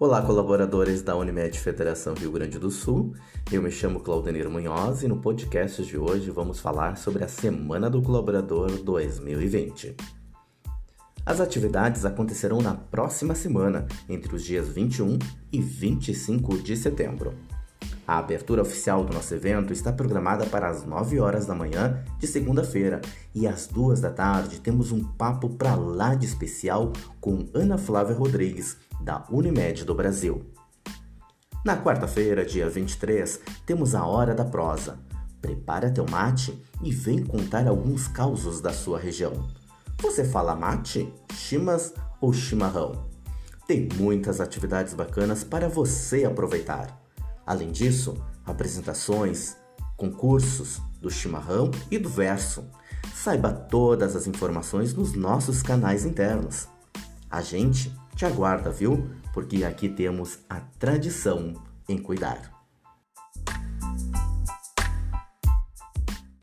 Olá, colaboradores da Unimed Federação Rio Grande do Sul. Eu me chamo Claudenir Munhoz e no podcast de hoje vamos falar sobre a Semana do Colaborador 2020. As atividades acontecerão na próxima semana, entre os dias 21 e 25 de setembro. A abertura oficial do nosso evento está programada para as 9 horas da manhã de segunda-feira e às 2 da tarde temos um papo para lá de especial com Ana Flávia Rodrigues, da Unimed do Brasil. Na quarta-feira, dia 23, temos a Hora da Prosa. Prepara teu mate e vem contar alguns causos da sua região. Você fala mate, chimas ou chimarrão? Tem muitas atividades bacanas para você aproveitar. Além disso, apresentações, concursos do chimarrão e do verso. Saiba todas as informações nos nossos canais internos. A gente te aguarda, viu? Porque aqui temos a tradição em cuidar.